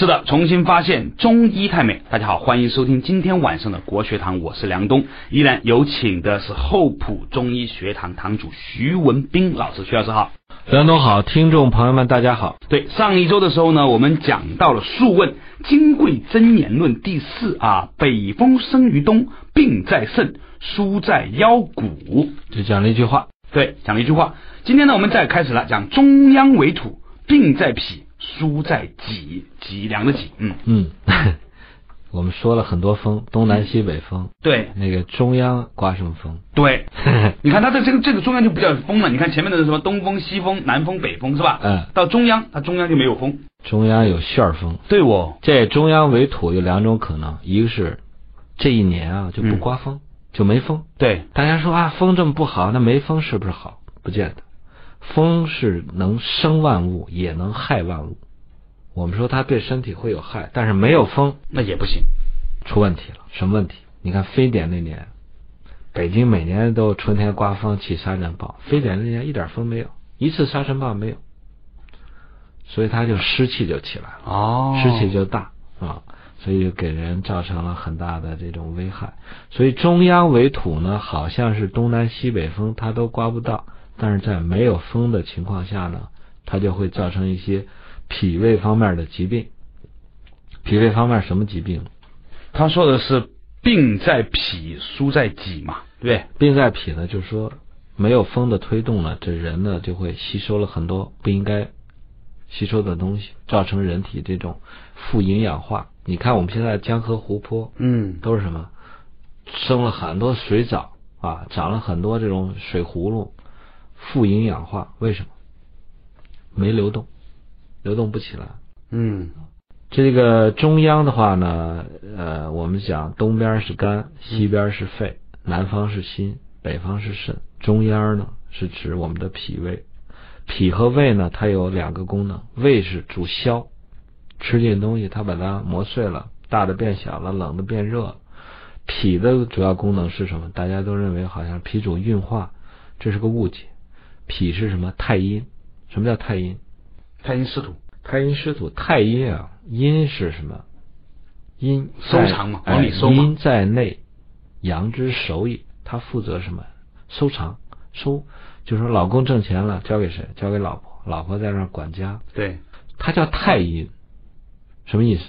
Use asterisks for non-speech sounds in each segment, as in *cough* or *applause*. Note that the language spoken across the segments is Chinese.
是的，重新发现中医太美。大家好，欢迎收听今天晚上的国学堂，我是梁东，依然有请的是厚朴中医学堂堂主徐文斌老师，徐老师好。梁东好，听众朋友们大家好。对，上一周的时候呢，我们讲到了《素问·金匮真言论》第四啊，北风生于冬，病在肾，疏在腰骨，就讲了一句话。对，讲了一句话。今天呢，我们再开始了，讲中央为土，病在脾，疏在脊，脊梁的脊。嗯嗯，*laughs* 我们说了很多风，东南西北风。对，那个中央刮什么风？对，*laughs* 你看它的这个这个中央就不叫风了。你看前面的是什么东风、西风、南风、北风是吧？嗯。到中央，它中央就没有风。中央有旋风。对哦。这中央为土有两种可能，一个是这一年啊就不刮风，就没风。对，大家说啊，风这么不好，那没风是不是好？不见得。风是能生万物，也能害万物。我们说它对身体会有害，但是没有风那也不行，出问题了。什么问题？你看非典那年，北京每年都春天刮风起沙尘暴，非典那年一点风没有，一次沙尘暴没有，所以它就湿气就起来了，哦，湿气就大啊，所以就给人造成了很大的这种危害。所以中央为土呢，好像是东南西北风它都刮不到。但是在没有风的情况下呢，它就会造成一些脾胃方面的疾病。脾胃方面什么疾病？他说的是病在脾，疏在己嘛，对不对？病在脾呢，就是说没有风的推动呢，这人呢就会吸收了很多不应该吸收的东西，造成人体这种负营养化。你看我们现在江河湖泊，嗯，都是什么？生了很多水藻啊，长了很多这种水葫芦。负营养化，为什么？没流动，流动不起来。嗯，这个中央的话呢，呃，我们讲东边是肝，西边是肺，南方是心，北方是肾。中央呢是指我们的脾胃。脾和胃呢，它有两个功能。胃是主消，吃进东西它把它磨碎了，大的变小了，冷的变热。脾的主要功能是什么？大家都认为好像脾主运化，这是个误解。脾是什么？太阴。什么叫太阴？太阴湿土。太阴湿土。太阴啊，阴是什么？阴收藏嘛，往里收阴在内，阳之守也。他负责什么？收藏，收，就是说老公挣钱了，交给谁？交给老婆。老婆在那管家。对。他叫太阴，什么意思？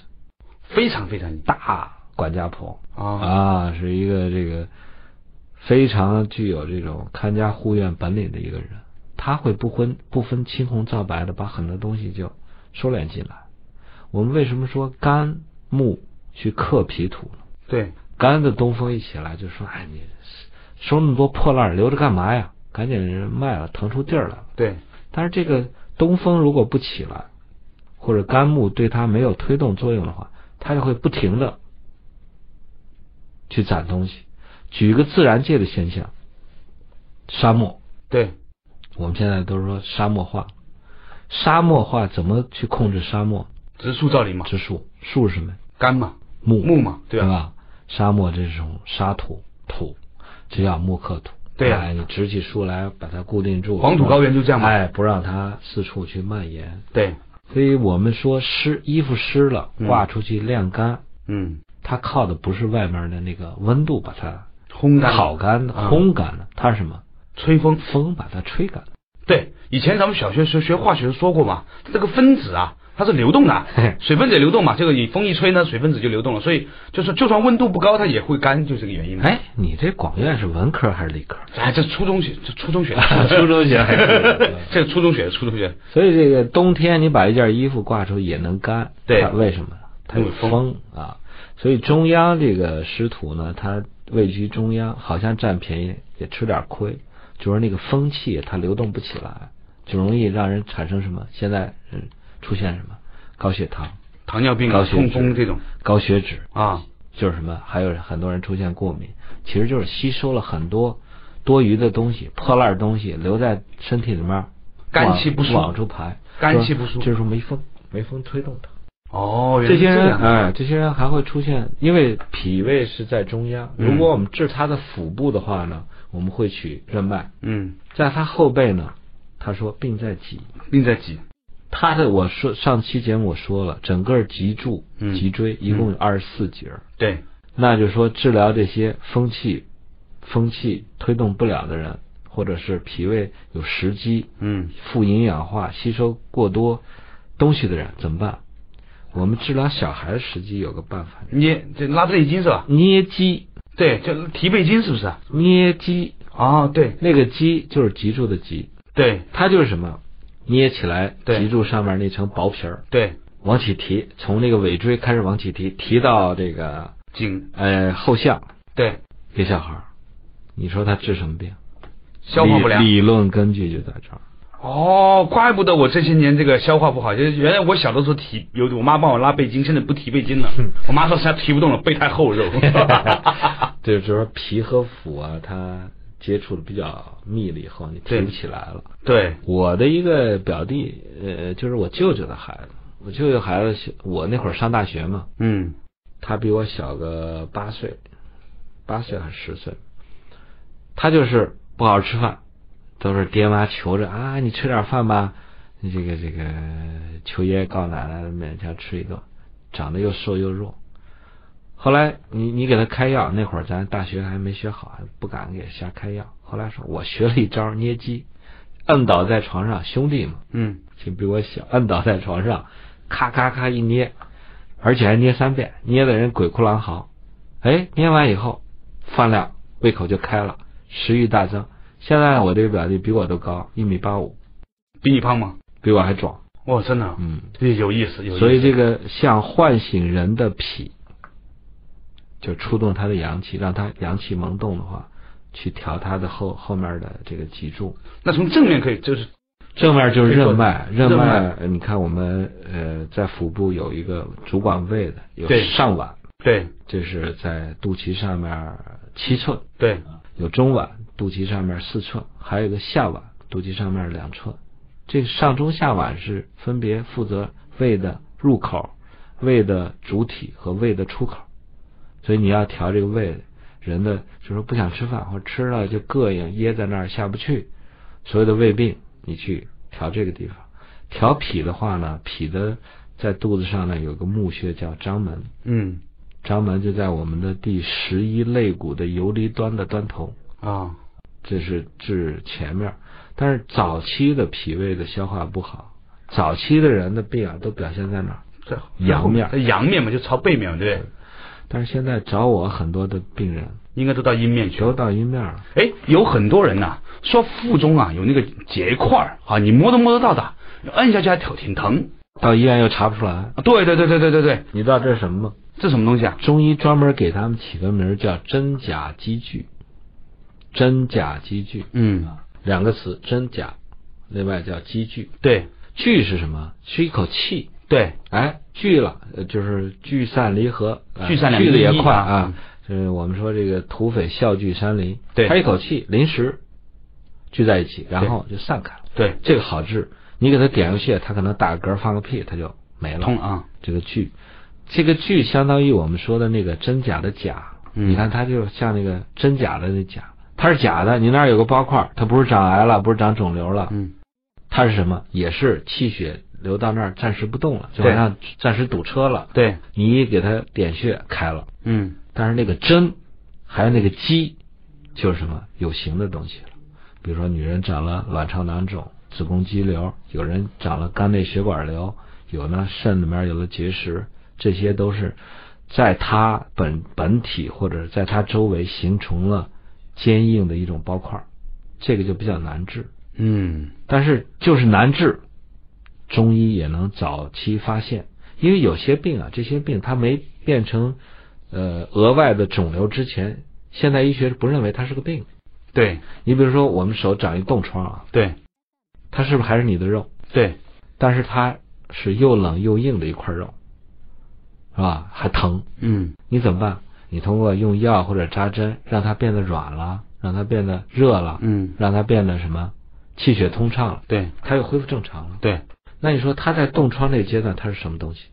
非常非常大管家婆啊啊，是一个这个非常具有这种看家护院本领的一个人。他会不分不分青红皂白的把很多东西就收敛进来。我们为什么说肝木去克脾土呢？对，肝的东风一起来就说：“哎，你收那么多破烂留着干嘛呀？赶紧卖了，腾出地儿来。”对。但是这个东风如果不起来，或者肝木对它没有推动作用的话，它就会不停的去攒东西。举一个自然界的现象，沙漠。对。我们现在都是说沙漠化，沙漠化怎么去控制沙漠？植树造林嘛。植树，树是什么？干嘛？木木嘛，对吧？沙漠这种沙土土，这叫木克土。对啊，你植起树来把它固定住。黄土高原就这样嘛。哎，不让它四处去蔓延。对。所以我们说湿衣服湿了，挂出去晾干。嗯。它靠的不是外面的那个温度把它烘干、烤干、烘干的，它是什么？吹风，风把它吹干。对，以前咱们小学学学化学说过嘛，这个分子啊，它是流动的，*laughs* 水分子流动嘛，这个你风一吹呢，水分子就流动了，所以就是就算温度不高，它也会干，就这个原因。哎，你这广院是文科还是理科？哎，这初中学，这初中学，*laughs* 初中学，*laughs* 这个初中学，初中学。所以这个冬天你把一件衣服挂出也能干，对，为什么？它有风啊。所以中央这个师徒呢，它位居中央，好像占便宜，也吃点亏。就是那个风气它流动不起来，就容易让人产生什么？现在嗯出现什么？高血糖、糖尿病、高血脂这种、高血脂啊，就是什么？还有很多人出现过敏，其实就是吸收了很多多余的东西、破烂东西留在身体里面，肝气不舒，往出排，肝气不舒，就是说没风，没风推动它。哦，这些人哎，这些人还会出现，因为脾胃是在中央，如果我们治他的腹部的话呢？我们会取任脉，嗯，在他后背呢，他说病在脊，病在脊，他的我说上期节目我说了，整个脊柱、嗯。脊椎一共有二十四节儿，对，那就是说治疗这些风气、风气推动不了的人，或者是脾胃有食积、嗯。富营养化、吸收过多东西的人怎么办？我们治疗小孩的食积有个办法，捏这拉这一筋是吧？捏肌，对，就提背筋是不是？捏肌，哦，对那个肌就是脊柱的脊，对它就是什么？捏起来，对脊柱上面那层薄皮儿对，往起提，从那个尾椎开始往起提，提到这个颈呃后项对，给小孩儿，你说他治什么病？消化不良。理理论根据就在这儿。哦，怪不得我这些年这个消化不好，就是原来我小的时候提有我妈帮我拉背筋，现在不提背筋了。我妈说实在提不动了，背太厚肉。*laughs* 对，就是说皮和腑啊，它接触的比较密了以后，你提不起来了。对，我的一个表弟，呃，就是我舅舅的孩子，我舅舅孩子小，我那会儿上大学嘛，嗯。他比我小个八岁，八岁还是十岁，他就是不好好吃饭，都是爹妈求着啊，你吃点饭吧，你这个这个求爷爷告奶奶勉强吃一顿，长得又瘦又弱。后来你你给他开药，那会儿咱大学还没学好，还不敢给瞎开药。后来说我学了一招捏鸡，摁倒在床上，兄弟嘛，嗯，就比我小，摁倒在床上，咔咔咔一捏，而且还捏三遍，捏的人鬼哭狼嚎。哎，捏完以后饭量胃口就开了，食欲大增。现在我这个表弟比我都高，一米八五，比你胖吗？比我还壮。哇，真的，嗯，这有意思，有意思。所以这个像唤醒人的脾，就触动他的阳气，让他阳气萌动的话，去调他的后后面的这个脊柱。那从正面可以就是正面就是任脉，任脉你看我们呃在腹部有一个主管胃的，有上脘，对。这是在肚脐上面七寸，对。有中脘，肚脐上面四寸，还有一个下脘，肚脐上面两寸。这个上中下脘是分别负责胃的入口、胃的主体和胃的出口，所以你要调这个胃，人的就是说不想吃饭或者吃了就膈应噎在那儿下不去，所有的胃病你去调这个地方。调脾的话呢，脾的在肚子上呢有个募穴叫章门，嗯章门就在我们的第十一肋骨的游离端的端头，啊这是治前面。但是早期的脾胃的消化不好，早期的人的病啊都表现在哪儿？这阳面阳面嘛，就朝背面对？但是现在找我很多的病人应该都到阴面去都。到阴面了，哎，有很多人呐、说腹中啊有那个结块儿啊，你摸都摸得到的，摁下去还挺挺疼。到医院又查不出来。啊对对对对对对对，你知道这是什么吗？这什么东西啊？中医专门给他们起个名儿叫真假积聚，真假积聚嗯，两个词，真假，另外叫积聚。对聚是什么？是一口气，对，哎，聚了，呃就是聚散离合，呃聚散两聚的也快啊。就是我们说这个土匪笑聚山林，对他一口气临时聚在一起，然后就散开了。对，这个好治，你给他点个穴，他可能打个嗝放个屁，他就没了。通啊，这个聚，这个聚相当于我们说的那个真假的假。嗯你看它就像那个真假的那假，它是假的，你那儿有个包块，它不是长癌了，不是长肿瘤了，嗯，它是什么？也是气血流到那儿暂时不动了，就好像暂时堵车了。对，你一给它点穴开了，嗯但是那个针还有那个肌，就是什么有形的东西了。比如说女人长了卵巢囊肿、子宫肌瘤，有人长了肝内血管瘤，有呢肾里面有了结石，这些都是在它本本体或者在它周围形成了坚硬的一种包块儿，这个就比较难治。嗯，但是就是难治，中医也能早期发现，因为有些病啊，这些病它没变成呃额外的肿瘤之前，现代医学是不认为它是个病。对。你比如说我们手长一冻疮啊，对。它是不是还是你的肉？对，但是它是又冷又硬的一块肉，是吧？还疼，嗯。你怎么办？你通过用药或者扎针，让它变得软了，让它变得热了，嗯，让它变得什么？气血通畅了，对。它又恢复正常了。对，那你说他在冻疮这个阶段，他是什么东西？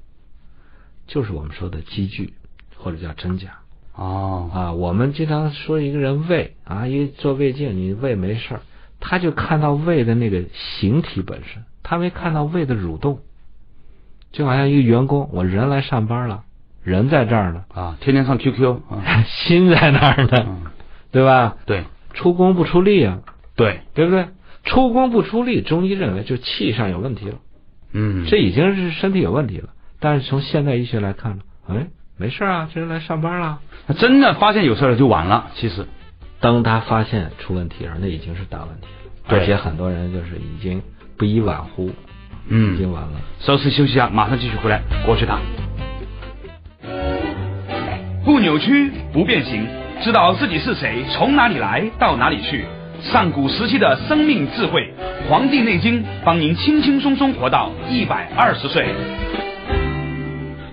就是我们说的积聚，或者叫真假哦，啊。我们经常说一个人胃啊，一做胃镜，你胃没事儿，他就看到胃的那个形体本身，他没看到胃的蠕动，就好像一个员工，我人来上班了，人在这儿呢，啊，天天上 QQ 啊，*laughs* 心在那儿呢，嗯，对吧？对出工不出力啊，对，对不对？出工不出力，中医认为就气上有问题了，嗯，这已经是身体有问题了。但是从现代医学来看呢，哎，没事啊，这人来上班了。他真的发现有事了就晚了，其实，当他发现出问题了，那已经是大问题了，对而且很多人就是已经不以晚乎，嗯已嗯，经晚了。稍事休息一下，马上继续回来国学堂。不扭曲，不变形，知道自己是谁，从哪里来，到哪里去。上古时期的生命智慧，《黄帝内经》帮您轻轻松松活到一百二十岁。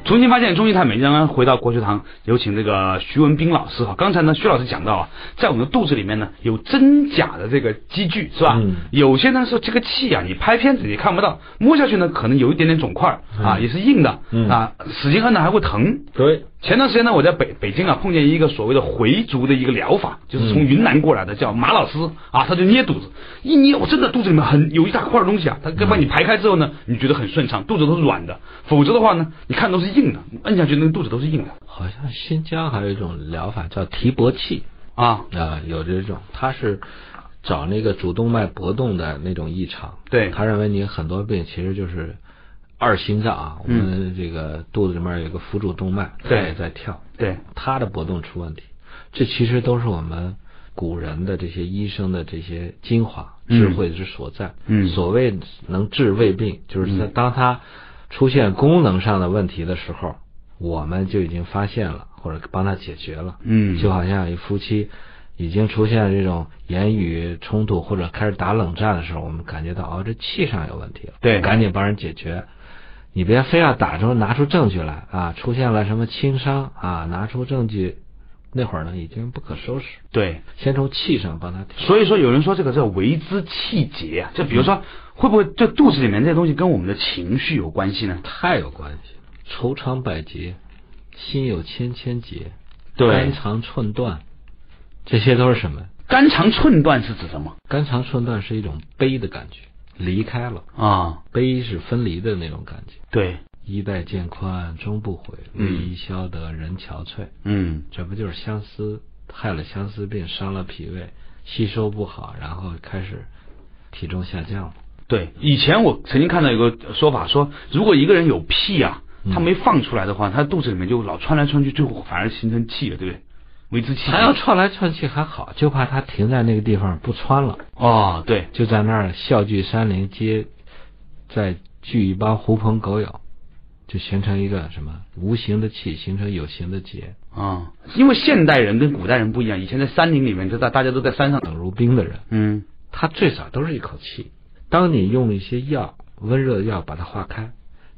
重新发现中医太美，刚刚回到国学堂，有请这个徐文斌老师哈。刚才呢，徐老师讲到啊，在我们的肚子里面呢，有真假的这个积聚，是吧？嗯有些呢是这个气啊，你拍片子你看不到，摸下去呢可能有一点点肿块啊，嗯也是硬的嗯啊，使劲按呢还会疼。对，前段时间呢，我在北北京啊碰见一个所谓的回族的一个疗法，就是从嗯。云南过来的，叫马老师啊，他就捏肚子，一捏我真的肚子里面很有一大块东西啊，他把你排开之后呢，你觉得很顺畅，肚子都是软的，否则的话呢，你看都是硬的，摁下去那个肚子都是硬的。好像新疆还有一种疗法叫提脖器啊，啊，有这种，他是找那个主动脉搏动的那种异常。对。他认为你很多病其实就是二心脏啊，我们这个肚子里面有个腹主动脉，它也在跳，对，它的搏动出问题，这其实都是我们古人的这些医生的这些精华嗯。智慧之所在。嗯。所谓能治胃病，就是在当它出现功能上的问题的时候，我们就已经发现了，或者帮他解决了。嗯，就好像一夫妻已经出现这种言语冲突或者开始打冷战的时候，我们感觉到哦，这气上有问题了，对。赶紧帮人解决。你别非要打出拿出证据来啊！出现了什么轻伤啊，拿出证据，那会儿呢已经不可收拾。对，先从气上帮他调。所以说有人说这个叫为之气结啊，就比如说会不会这肚子里面这些东西跟我们的情绪有关系呢？太有关系了，愁肠百结，心有千千结，肝肠寸断，这些都是什么？肝肠寸断是指什么肝肠寸断是一种悲的感觉，离开了。啊？悲是分离的那种感觉。对，衣带渐宽终不悔，嗯为伊消得人憔悴。嗯，这不就是相思害了相思病，伤了脾胃，吸收不好，然后开始体重下降吗？对。以前我曾经看到有个说法说，如果一个人有屁啊，嗯他没放出来的话，他肚子里面就老窜来窜去，最后反而形成气了，对不对？为之气结。他要串来串去还好，就怕他停在那个地方不穿了，哦，对，就在那儿笑聚山林，接再聚一帮狐朋狗友，就形成一个什么无形的气，形成有形的结。啊、因为现代人跟古代人不一样，以前在山林里面，就大大家都在山上。冷如冰的人，嗯，他最少都是一口气。当你用一些药，温热的药把它化开，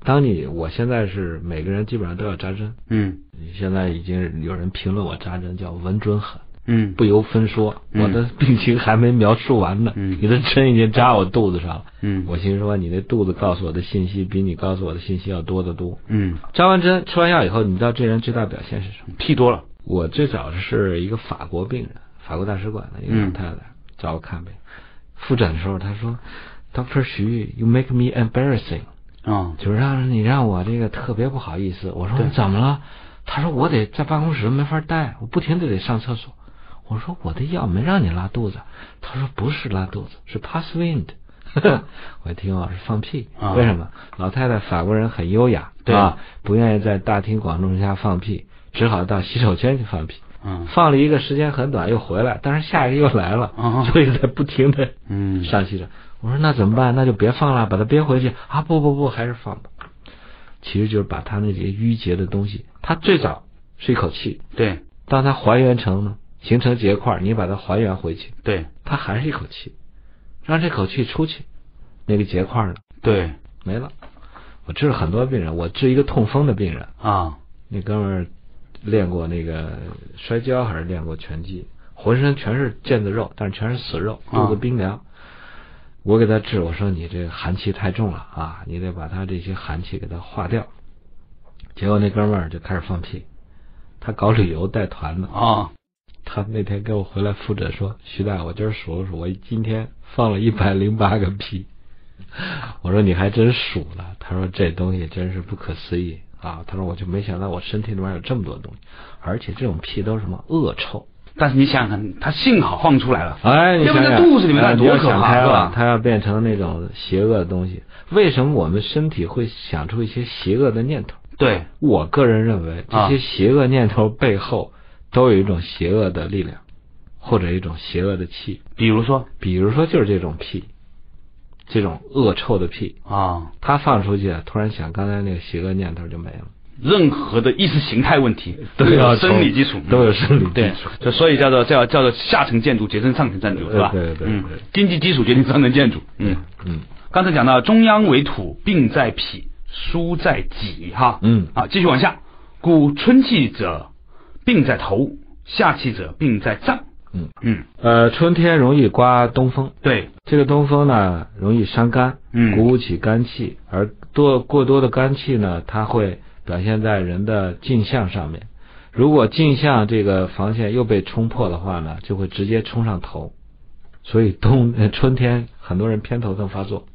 当你我现在是每个人基本上都要扎针，嗯。现在已经有人评论我扎针叫稳准狠，嗯，不由分说，嗯。我的病情还没描述完呢，嗯。你的针已经扎我肚子上了。嗯。我心说你那肚子告诉我的信息比你告诉我的信息要多得多。嗯，扎完针吃完药以后，你知道这人最大表现是什么？屁多了。我最早是一个法国病人，法国大使馆的一个嗯老太太找我看病，复诊的时候她说：“Doctor 徐，you make me embarrassing，啊、就是让你让我这个特别不好意思。”我说：“你怎么了？”他说：“我得在办公室没法待，我不停的得上厕所。”我说：“我的药没让你拉肚子。”他说：“不是拉肚子，是 pass wind。*laughs* ”我一听我，是放屁。啊为什么？老太太法国人很优雅，对吧，不愿意在大庭广众下放屁，只好到洗手间去放屁。嗯放了一个时间很短，又回来，但是下一个又来了，啊所以在不停的嗯上洗手。我说那怎么办？那就别放了，把它憋回去啊！不不不，还是放吧。其实就是把他那些淤结的东西，他最早是一口气，对当他还原成呢，形成结块，你把它还原回去，对它还是一口气，让这口气出去，那个结块呢对没了。我治了很多病人，我治一个痛风的病人，啊那哥们儿练过那个摔跤还是练过拳击，浑身全是腱子肉，但是全是死肉，啊肚子冰凉。我给他治，我说你这个寒气太重了啊，你得把他这些寒气给他化掉。结果那哥们儿就开始放屁，他搞旅游带团的，啊他那天给我回来复诊说，徐大，我今儿数了数，我今天放了一百零八个屁。*laughs* 我说你还真数了。他说这东西真是不可思议啊。他说我就没想到我身体里面有这么多东西，而且这种屁都是什么恶臭。但是你想想看，他幸好放出来了，哎，你要不想想在肚子里面多可怕，是吧？它要变成那种邪恶的东西。为什么我们身体会想出一些邪恶的念头？对，我个人认为，这啊些邪恶念头背后都有一种邪恶的力量，或者一种邪恶的气。比如说比如说，就是这种屁，这种恶臭的屁，啊，他放出去，突然想，刚才那个邪恶念头就没了。任何的意识形态问题都有生理基础，都有生理基对础，就所以叫做叫叫做下层建筑决定上层建筑，是吧？对对对。嗯，经济基础决定上层建筑，嗯。嗯刚才讲到中央为土，病在脾，疏在己，哈，嗯。好，继续往下。故春气者病在头，夏气者病在脏。嗯。嗯，呃，春天容易刮东风，对，这个东风呢容易伤肝，嗯。鼓舞起肝气，而多过多的肝气呢，它会表现在人的镜像上面。如果镜像这个防线又被冲破的话呢，就会直接冲上头。所以冬呃春天很多人偏头疼发作，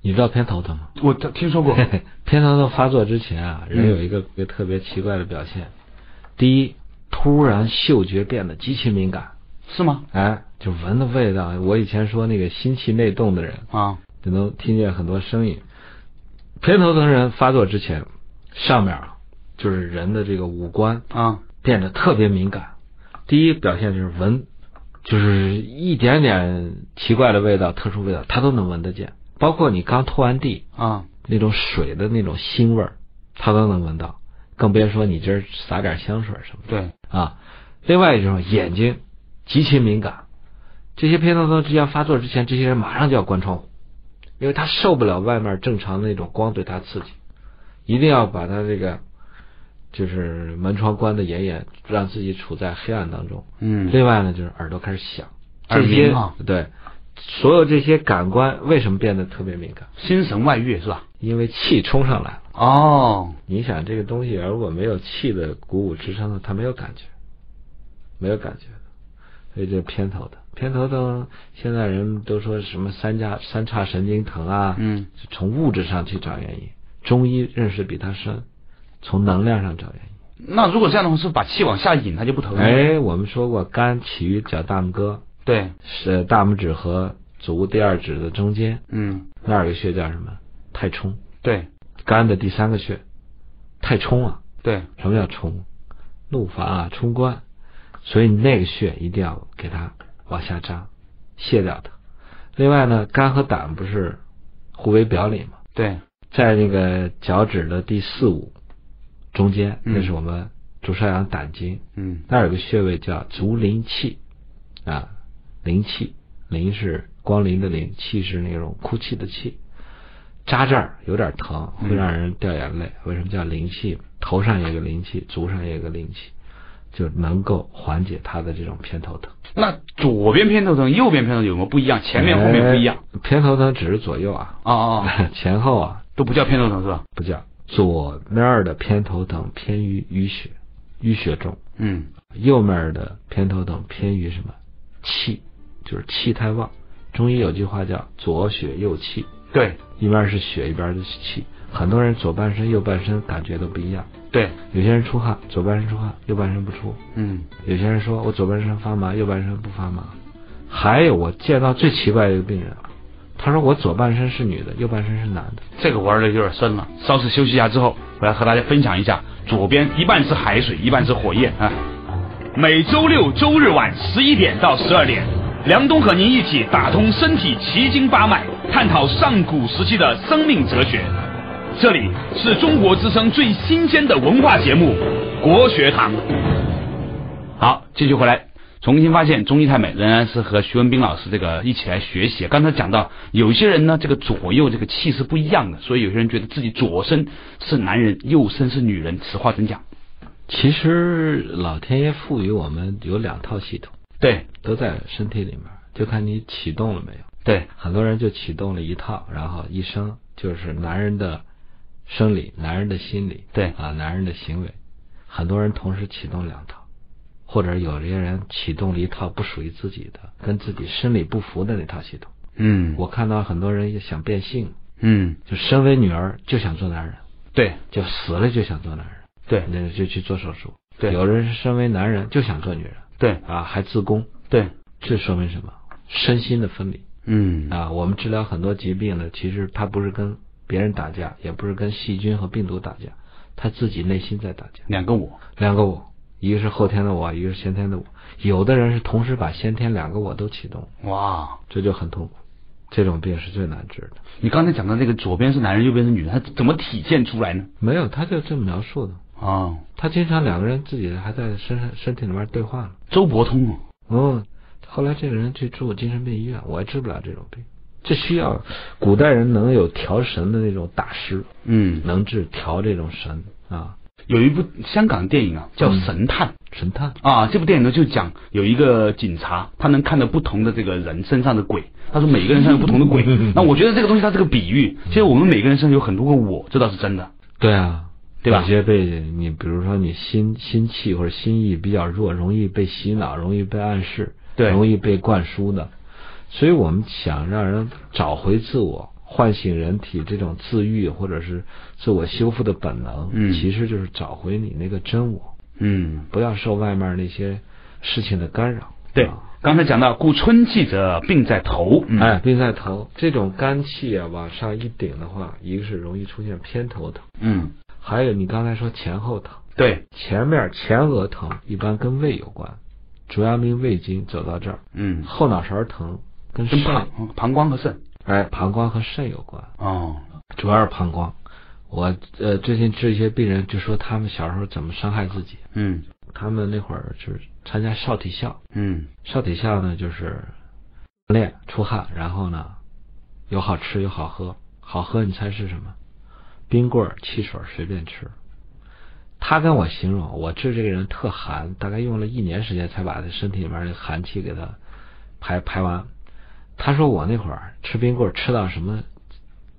你知道偏头疼吗？我听说过，*laughs* 偏头疼发作之前啊，人嗯有一个一个特别奇怪的表现，第一，突然嗅觉变得极其敏感，是吗？哎，就闻的味道。我以前说那个心气内动的人，啊，就能听见很多声音。偏头疼人发作之前，上面啊，就是人的这个五官啊，变得特别敏感。第一表现就是闻，就是一点点奇怪的味道、特殊味道，他都能闻得见。包括你刚拖完地，啊，那种水的那种腥味儿，他都能闻到。更别说你今儿撒点香水什么的。对，啊，另外一种眼睛极其敏感，这些偏头痛之前发作之前，这些人马上就要关窗户，因为他受不了外面正常的那种光对他刺激，一定要把他这个就是门窗关的严严，让自己处在黑暗当中。嗯，另外呢，就是耳朵开始响，耳这些鸣啊对所有这些感官为什么变得特别敏感？心神外遇是吧？因为气冲上来了。哦，你想这个东西如果没有气的鼓舞支撑的，它没有感觉，没有感觉的，所以这偏头疼。偏头疼现在人都说什么三叉三叉神经疼啊，嗯，从物质上去找原因。中医认识比他深，从能量上找原因。那如果这样的话，是把气往下引，它就不疼了？，哎，我们说过，肝起于脚大拇哥，对，是大拇指和足第二指的中间，嗯，那儿有个穴叫什么？太冲。对，肝的第三个穴，太冲啊。对，什么叫冲？怒发啊，冲冠。所以那个穴一定要给它往下扎，卸掉它。另外呢，肝和胆不是互为表里吗？对，在那个脚趾的第四五中间，嗯那是我们足少阳胆经，嗯，那儿有个穴位叫足临气啊，临气，临是光临的临，气是那种哭泣的气。扎这儿有点疼，会让人掉眼泪。为什么叫灵气？头上有个灵气，足上也有个灵气，就能够缓解他的这种偏头疼。那左边偏头疼，右边偏头疼有没有不一样？前面后面不一样？哎偏头疼只是左右啊，哦哦，哦 *laughs* 前后啊都不叫偏头疼是吧？不叫。左面的偏头疼偏于淤血，淤血重；嗯，右面的偏头疼偏于什么？气，就是气太旺。中医有句话叫左血右气，对一边是血，一边是气。很多人左半身、右半身感觉都不一样。对，有些人出汗，左半身出汗，右半身不出；嗯，有些人说我左半身发麻，右半身不发麻。还有我见到最奇怪的一个病人，他说我左半身是女的，右半身是男的。这个玩的有点深了。稍事休息一下之后，我来和大家分享一下，左边一半是海水，一半是火焰啊。每周六周日晚十一点到十二点，梁冬和您一起打通身体奇经八脉，探讨上古时期的生命哲学。这里是中国之声最新鲜的文化节目《国学堂》。好，继续回来，重新发现中医太美，仍然是和徐文兵老师这个一起来学习。刚才讲到，有些人呢，这个左右这个气是不一样的，所以有些人觉得自己左身是男人，右身是女人。此话怎讲？其实老天爷赋予我们有两套系统，对都在身体里面，就看你启动了没有。对，很多人就启动了一套，然后一生就是男人的生理、男人的心理，对啊，男人的行为。很多人同时启动两套，或者有些人启动了一套不属于自己的、跟自己生理不符的那套系统。嗯，我看到很多人也想变性，嗯，就身为女儿就想做男人，对就死了就想做男人，对那就去做手术。对有人是身为男人就想做女人对啊，还自宫，对，这说明什么？身心的分离嗯啊。我们治疗很多疾病呢，其实他不是跟别人打架，也不是跟细菌和病毒打架，他自己内心在打架。两个我，两个我，一个是后天的我，一个是先天的我。有的人是同时把先天两个我都启动，哇！这就很痛苦。这种病是最难治的。你刚才讲的那个左边是男人，右边是女人，他怎么体现出来呢？没有，他就这么描述的。啊，他经常两个人自己还在身上身体里面对话呢。周伯通后来这个人去住精神病医院，我也治不了这种病。这需要古代人能有调神的那种大师，嗯，能治调这种神啊，有一部香港电影啊，叫嗯《神探》。神探。啊，这部电影呢就讲有一个警察，他能看到不同的这个人身上的鬼。他说每个人身上有不同的鬼。*laughs* 那我觉得这个东西它是个比喻，其实我们每个人身上有很多个我，这倒是真的。对啊，对吧有些被你比如说你心心气或者心意比较弱，容易被洗脑，容易被暗示，对容易被灌输的。所以我们想让人找回自我，唤醒人体这种自愈或者是自我修复的本能，嗯其实就是找回你那个真我，嗯，不要受外面那些事情的干扰。对啊。刚才讲到，故春气者病在头。嗯、哎，病在头，这种肝气啊往上一顶的话，一个是容易出现偏头疼，嗯，还有你刚才说前后疼。对，前面前额疼一般跟胃有关，主要命胃经走到这儿，嗯，后脑勺疼跟肾，膀胱和肾。哎，膀胱和肾有关，哦，主要是膀胱。我呃最近治一些病人，就说他们小时候怎么伤害自己。嗯他们那会儿就是参加少体校，嗯少体校呢就是练出汗，然后呢有好吃有好喝，好喝你猜是什么？冰棍、汽水随便吃。他跟我形容，我治这个人特寒，大概用了一年时间才把他身体里面的寒气给他排排完。他说我那会儿吃冰棍吃到什么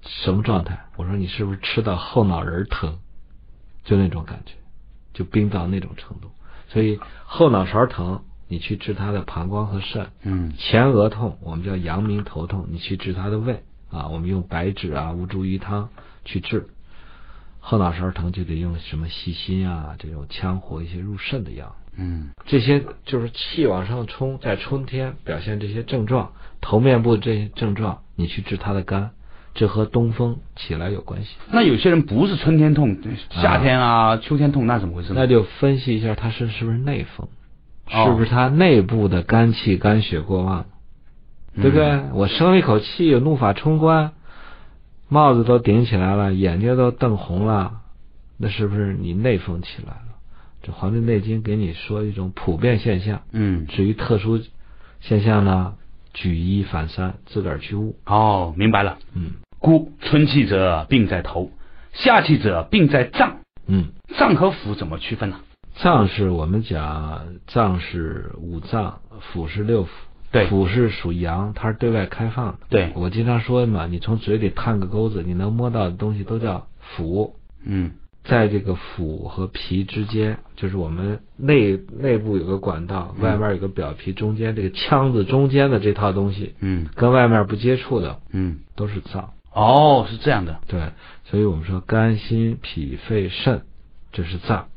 什么状态？我说你是不是吃到后脑仁疼？就那种感觉，就冰到那种程度。所以后脑勺疼，你去治他的膀胱和肾；嗯前额痛，我们叫阳明头痛，你去治他的胃啊。我们用白芷啊、乌猪鱼汤去治。后脑勺疼就得用什么细心啊这种羌活一些入肾的药。嗯这些就是气往上冲，在春天表现这些症状，头面部这些症状，你去治他的肝，这和东风起来有关系。那有些人不是春天痛，夏天啊、秋天痛，那怎么回事呢？那就分析一下他是是不是内风，哦是不是他内部的肝气肝血过旺，对不对？嗯我生了一口气，怒发冲冠，帽子都顶起来了，眼睛都瞪红了，那是不是你内风起来了？这《黄帝内经》给你说一种普遍现象，嗯，至于特殊现象呢，举一反三，自个儿去悟。哦，明白了。嗯故春气者病在头，夏气者病在脏。嗯，脏和腑怎么区分呢？脏是我们讲脏是五脏，腑是六腑。对腑是属阳，它是对外开放的。对，我经常说嘛，你从嘴里探个钩子，你能摸到的东西都叫腑。嗯在这个腑和脾之间，就是我们内内部有个管道，嗯外面有个表皮，中间这个腔子中间的这套东西，嗯跟外面不接触的嗯，都是脏。哦，是这样的。对，所以我们说肝、心、脾、肺、肾，这是脏。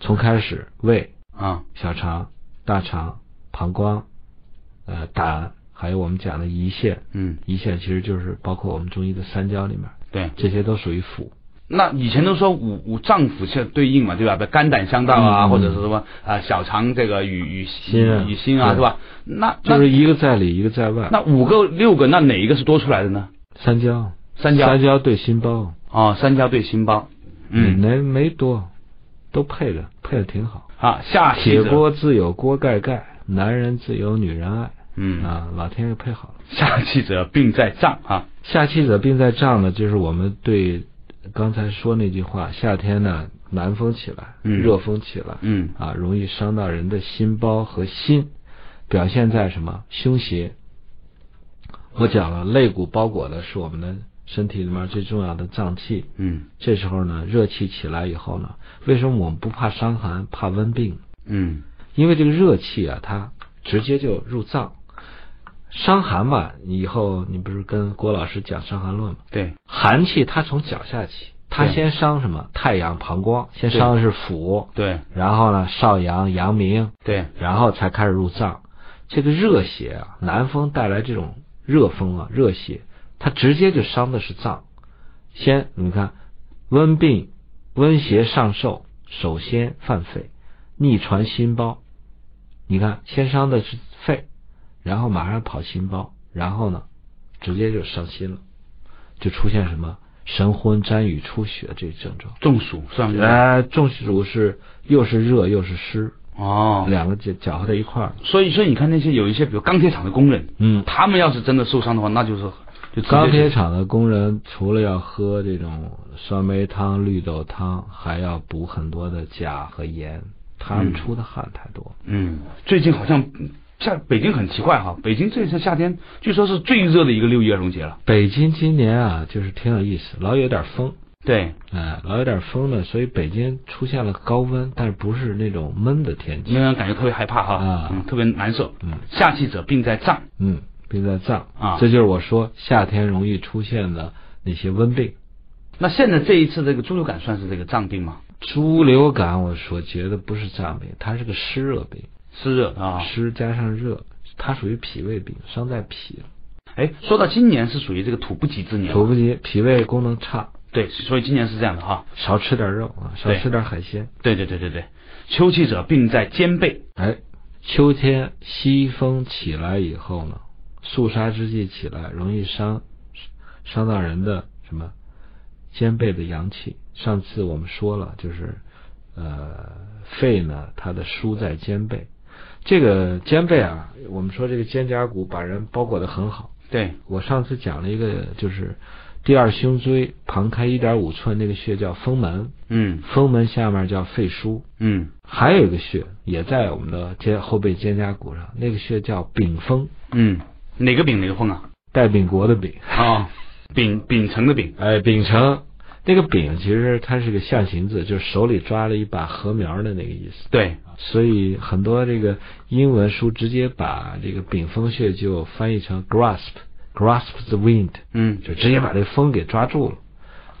从开始胃、啊，小肠、大肠、膀胱、呃胆，还有我们讲的胰腺，嗯，胰腺其实就是包括我们中医的三焦里面，对。这些都属于腑。那以前都说五五脏腑相对应嘛，对吧？比如肝胆相照啊，嗯或者是什么啊、小肠这个与与心啊与心啊，是吧？那那就是一个在里，一个在外。那五个六个，那哪一个是多出来的呢？三焦，三焦三焦对心包，哦，三焦对心包。嗯没没多，都配的，配的挺好。啊，下气锅自有锅盖盖，男人自有女人爱。嗯啊，老天爷配好了。下气者病在脏啊。下气者病在脏呢，就是我们对刚才说那句话，夏天呢南风起来，嗯热风起来，嗯啊，容易伤到人的心包和心，表现在什么胸胁。我讲了，肋骨包裹的是我们的身体里面最重要的脏器。嗯这时候呢，热气起来以后呢，为什么我们不怕伤寒，怕温病？嗯因为这个热气啊，它直接就入脏。伤寒嘛，以后你不是跟郭老师讲《伤寒论》吗？对，寒气它从脚下起，它先伤什么？太阳膀胱，先伤的是腑，对，然后呢少阳、阳明，对，然后才开始入脏。这个热邪啊，南风带来这种热风啊，热邪，它直接就伤的是脏。先你看，温病、温邪上受，首先犯肺，逆传心包。你看，先伤的是肺，然后马上跑心包，然后呢，直接就伤心了，就出现什么神昏、沾雨、出血这症状。中暑算不算？呃，中暑是又是热又是湿，哦，两个搅搅和在一块儿。所以，所以你看那些有一些，比如钢铁厂的工人，嗯，他们要是真的受伤的话，那就是就钢铁厂的工人除了要喝这种酸梅汤、绿豆汤，还要补很多的钾和盐，他们嗯出的汗太多。嗯，最近好像嗯夏北京很奇怪哈，北京这次夏天据说是最热的一个六一儿童节了。北京今年啊，就是挺有意思，老有点风，对，哎，老有点风呢，所以北京出现了高温，但是不是那种闷的天气。令人感觉特别害怕哈，啊嗯，特别难受。嗯夏气者病在脏，嗯，病在脏啊这就是我说夏天容易出现的那些温病。那现在这一次这个猪流感算是这个脏病吗？猪流感，我说觉得不是脏病，它是个湿热病，湿热啊，湿加上热，它属于脾胃病，伤在脾了。哎，说到今年是属于这个土不及之年，土不及，脾胃功能差，对，所以今年是这样的哈。少吃点肉啊，少吃点海鲜。对对对对对，秋气者病在肩背，哎，秋天西风起来以后呢，肃杀之气起来，容易伤伤到人的什么肩背的阳气。上次我们说了，就是呃肺呢，它的疏在肩背。这个肩背啊，我们说这个肩胛骨把人包裹的很好。对，我上次讲了一个，就是第二胸椎旁开一点五寸那个穴叫风门，嗯风门下面叫肺腧。嗯还有一个穴也在我们的肩后背肩胛骨上，那个穴叫丙风，嗯，哪个丙哪个风啊？戴秉国的秉，啊，丙丙辰的秉，哎，丙辰。那个柄其实它是个象形字，就是手里抓了一把禾苗的那个意思。对，所以很多这个英文书直接把这个柄风穴就翻译成 grasp，grasp the wind，嗯就直接把这风给抓住了。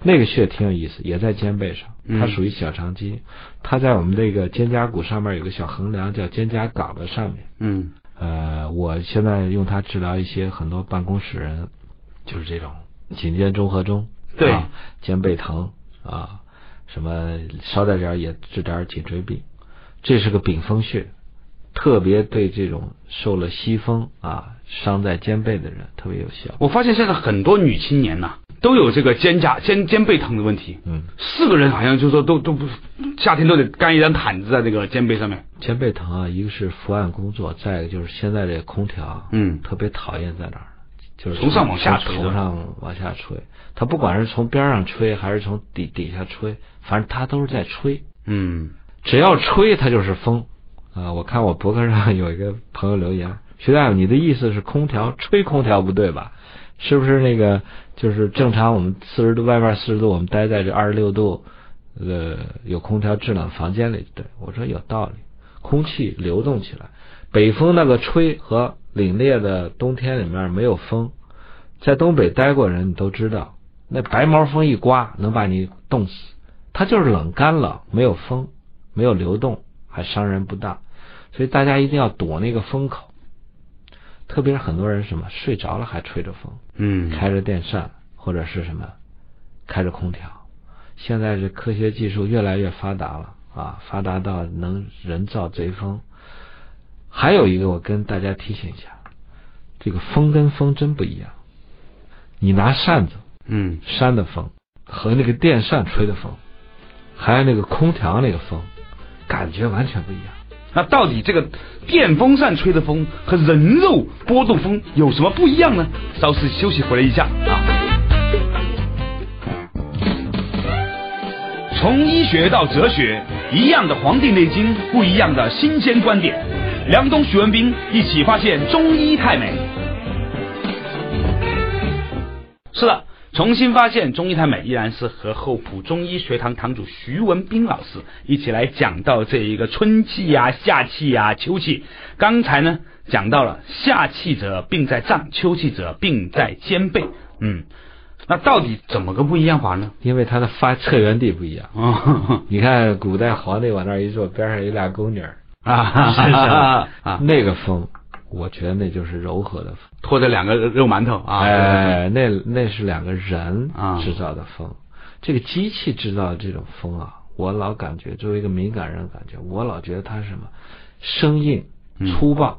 那个穴挺有意思，也在肩背上，嗯它属于小肠经，它在我们这个肩胛骨上面有个小横梁，叫肩胛岗的上面。嗯呃，我现在用它治疗一些很多办公室人，就是这种颈肩综合征，对啊，肩背疼啊，什么捎带点儿也治点儿颈椎病，这是个丙风穴，特别对这种受了西风啊伤在肩背的人特别有效。我发现现在很多女青年呐、都有这个肩胛肩肩背疼的问题。嗯，四个人好像就说都都不夏天都得干一张毯子在那个肩背上面。肩背疼啊，一个是伏案工作，再一个就是现在这个空调，嗯特别讨厌在哪儿？就是从上往下吹从头上往下吹。它不管是从边上吹还是从底底下吹，反正它都是在吹。嗯只要吹，它就是风。啊、我看我博客上 *laughs* 有一个朋友留言，徐大夫，你的意思是空调吹空调不对吧？是不是那个就是正常我们四十度外面四十度，我们待在这二十六度，呃，有空调制冷房间里？对我说有道理，空气流动起来，北风那个吹和凛冽的冬天里面没有风，在东北待过人你都知道，那白毛风一刮能把你冻死，它就是冷干冷，没有风，没有流动，还伤人不大，所以大家一定要躲那个风口。特别是很多人什么睡着了还吹着风，嗯，开着电扇或者是什么开着空调。现在这科学技术越来越发达了啊，发达到能人造贼风。还有一个，我跟大家提醒一下，这个风跟风真不一样。你拿扇子嗯扇的风和那个电扇吹的风，还有那个空调那个风，感觉完全不一样。那到底这个电风扇吹的风和人肉波动风有什么不一样呢？稍事休息回来一下啊。从医学到哲学，一样的《黄帝内经》，不一样的新鲜观点。梁冬、徐文斌一起发现中医太美。是的，重新发现中医太美，依然是和厚朴中医学堂堂主徐文斌老师一起来讲到这一个春气呀、夏气呀、秋气。刚才呢讲到了夏气者病在脏，秋气者病在肩背。嗯，那到底怎么个不一样法呢？因为它的发策源地不一样。哦 *laughs* 你看古代皇帝往那儿一坐，边上有俩宫女，啊 *laughs* 那个风，我觉得那就是柔和的风。拖着两个肉馒头啊，哎，那那是两个人啊制造的风，这个机器制造的这种风啊，我老感觉作为一个敏感人感觉，我老觉得它是什么生硬、嗯。粗暴，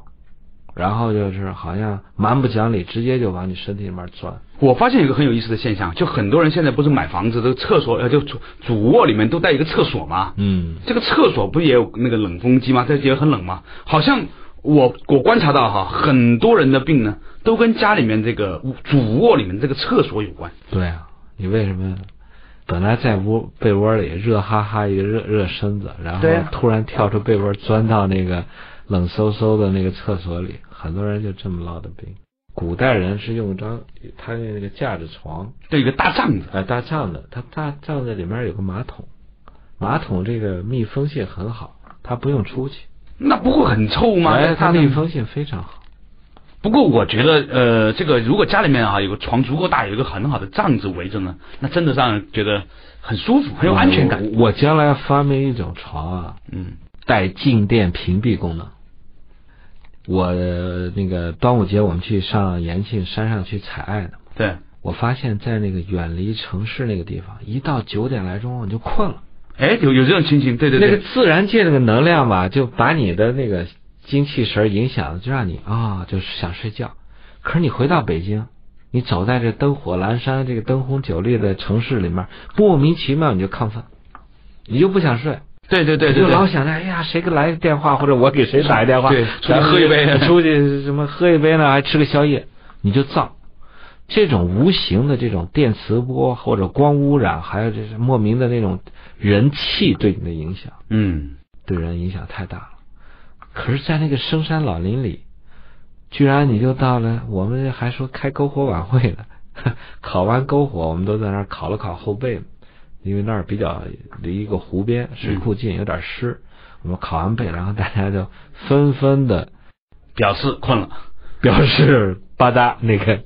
然后就是好像蛮不讲理，直接就往你身体里面钻。我发现一个很有意思的现象，就很多人现在不是买房子，这个厕所呃，就主主卧里面都带一个厕所嘛。嗯，这个厕所不也有那个冷风机吗？这也很冷吗？好像我我观察到哈，很多人的病呢，都跟家里面这个主卧里面这个厕所有关。对啊，你为什么本来在屋被窝里热哈哈一个热热身子，然后突然跳出被窝钻到那个冷飕飕的那个厕所里，很多人就这么落的病。古代人是用张他那个架子床，对，一个大帐子。哎，大帐子，他大帐子里面有个马桶，马桶这个密封性很好，他不用出去，那不会很臭吗？哎，它密封性非常好。不过我觉得，呃，这个如果家里面啊有个床足够大，有一个很好的帐子围着呢，那真的让人觉得很舒服，很有安全感。我我将来发明一种床啊，嗯带静电屏蔽功能。我呃那个端午节我们去上延庆山上去采艾呢，对，我发现在那个远离城市那个地方，一到九点来钟我就困了。哎，有有这种情形，对对对，那个自然界那个能量吧，就把你的那个精气神影响，就让你啊、就是想睡觉。可是你回到北京，你走在这灯火阑珊、这个灯红酒绿的城市里面，莫名其妙你就亢奋，你就不想睡。对对对就老想着，哎呀，谁给来个电话，或者我给谁打一电话，对出去喝一杯出去什么喝一杯呢，还吃个宵夜，你就燥。这种无形的这种电磁波或者光污染，还有就是莫名的那种人气对你的影响，嗯，对人影响太大了。可是，在那个深山老林里，居然你就到了，我们还说开篝火晚会呢，*laughs* 烤完篝火，我们都在那儿烤了烤后背，因为那儿比较离一个湖边，水库近，有点湿。我们烤完背，然后大家就纷纷的表示困了。表示吧嗒那个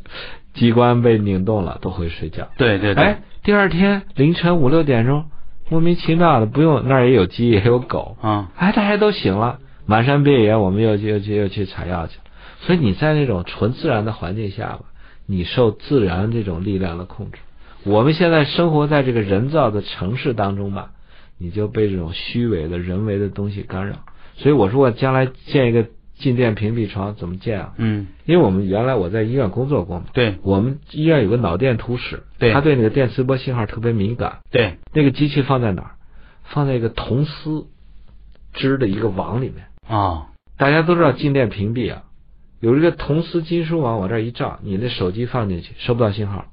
机关被拧动了，都回睡觉。对对对，哎，第二天凌晨五六点钟，莫名其妙的不用那儿也有鸡也有狗，啊，哎，大家都醒了，满山遍野，我们又去又去又去采药去了。所以你在那种纯自然的环境下吧，你受自然这种力量的控制。我们现在生活在这个人造的城市当中吧，你就被这种虚伪的人为的东西干扰。所以我说我将来建一个静电屏蔽床怎么建啊？嗯，因为我们原来我在医院工作过嘛，对我们医院有个脑电图室，对它对那个电磁波信号特别敏感。对，那个机器放在哪儿？放在一个铜丝织的一个网里面。啊，大家都知道静电屏蔽啊，有一个铜丝金属网往这儿一照，你的手机放进去收不到信号，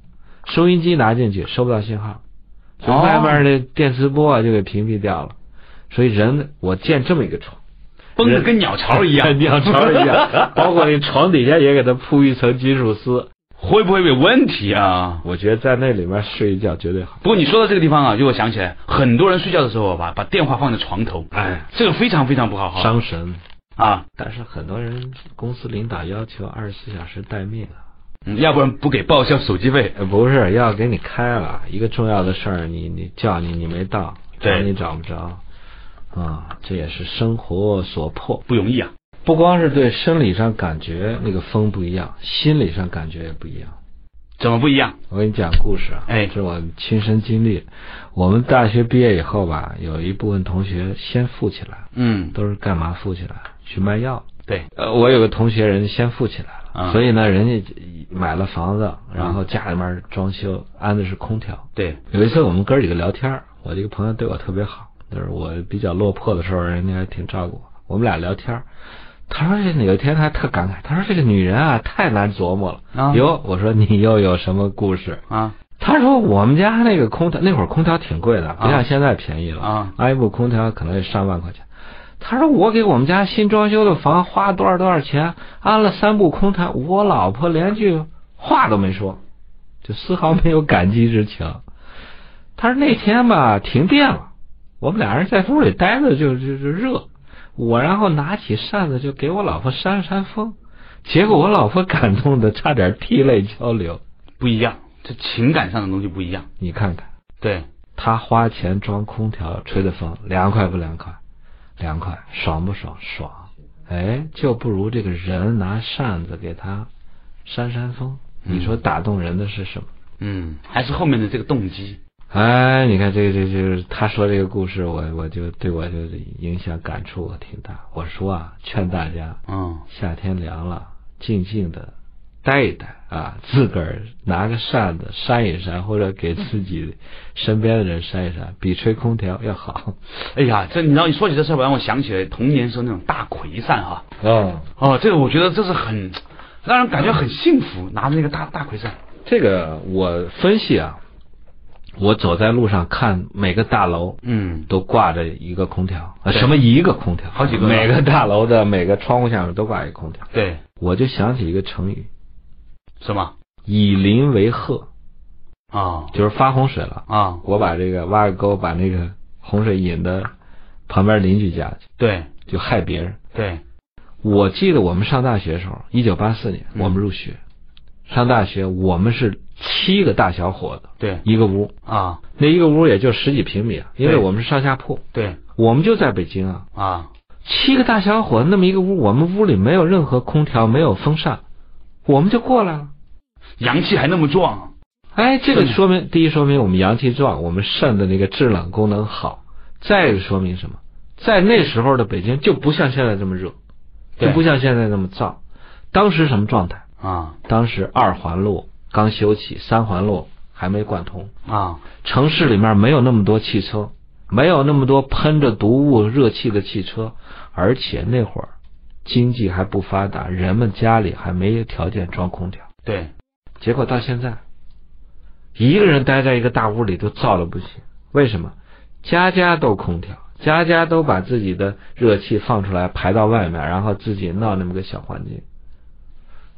收音机拿进去收不到信号，所以哦外面的电磁波啊就给屏蔽掉了。所以人，我建这么一个床，绷得跟鸟巢一样，*laughs* 鸟巢一样，包括那床底下也给它铺一层金属丝。会不会有问题啊？我觉得在那里面睡一觉绝对好。不过你说到这个地方啊，就我想起来，很多人睡觉的时候把把电话放在床头，哎，这个非常非常不好哈。伤神。啊，但是很多人公司领导要求二十四小时待命啊。嗯要不然不给报销手机费。呃，不是要给你开了一个重要的事儿，你你叫你你没到，找你找不着，啊，这也是生活所迫。不容易啊。不光是对生理上感觉那个风不一样，心理上感觉也不一样。怎么不一样？我给你讲故事啊，哎这是我亲身经历。我们大学毕业以后吧，有一部分同学先富起来，嗯，都是干嘛富起来？去卖药。对，呃，我有个同学，人先富起来所以呢，人家买了房子，然后家里面装修安的是空调。对，有一次我们哥几个聊天，我这个朋友对我特别好，就是我比较落魄的时候，人家还挺照顾我。我们俩聊天，他说这有一天他特感慨，他说这个女人啊太难琢磨了。啊哟，我说你又有什么故事？啊他说我们家那个空调那会儿空调挺贵的，不像现在便宜了啊安一部空调可能得上万块钱。他说我给我们家新装修的房花多少多少钱，安了三部空调，我老婆连句话都没说。就丝毫没有感激之情。他说那天吧停电了，我们俩人在屋里待着就就就热，我然后拿起扇子就给我老婆扇扇风，结果我老婆感动的差点涕泪交流。不一样，这情感上的东西不一样。你看看，对，他花钱装空调吹的风凉快不凉快？凉快，爽不爽？爽。哎，就不如这个人拿扇子给他扇扇风。你说打动人的是什么？嗯，还是后面的这个动机。哎，你看这个，这个就是他说这个故事，我我就对我就影响感触挺大。我说啊，劝大家，嗯，夏天凉了，静静的待一待啊，自个儿拿个扇子扇一扇，或者给自己身边的人扇一扇，比吹空调要好。*laughs* 哎呀，这你知道，你说起这事儿，让我想起来童年时候那种大葵扇哈。哦哦，这个我觉得这是很让人感觉很幸福，拿着那个大大葵扇。这个我分析啊。我走在路上看每个大楼，嗯，都挂着一个空调，什么一个空调，好几个，每个大楼的每个窗户下面都挂一个空调。对，我就想起一个成语，什么？以邻为壑。啊，就是发洪水了。啊，我把这个挖个沟，把那个洪水引到旁边邻居家去，对，就害别人。对，我记得我们上大学的时候，一九八四年我们入学，上大学我们是。七个大小伙子，对，一个屋。啊，那一个屋也就十几平米啊，因为我们是上下铺，对，我们就在北京啊。啊，七个大小伙子那么一个屋，我们屋里没有任何空调，没有风扇，我们就过来了，阳气还那么壮，哎，这个说明第一说明我们阳气壮，我们肾的那个制冷功能好，再一个说明什么，在那时候的北京就不像现在这么热，就不像现在那么燥，当时什么状态啊？当时二环路。刚修起，三环路还没贯通啊！城市里面没有那么多汽车，没有那么多喷着毒物热气的汽车，而且那会儿经济还不发达，人们家里还没有条件装空调。对，结果到现在，一个人待在一个大屋里都燥的不行。为什么？家家都空调，家家都把自己的热气放出来排到外面，然后自己闹那么个小环境。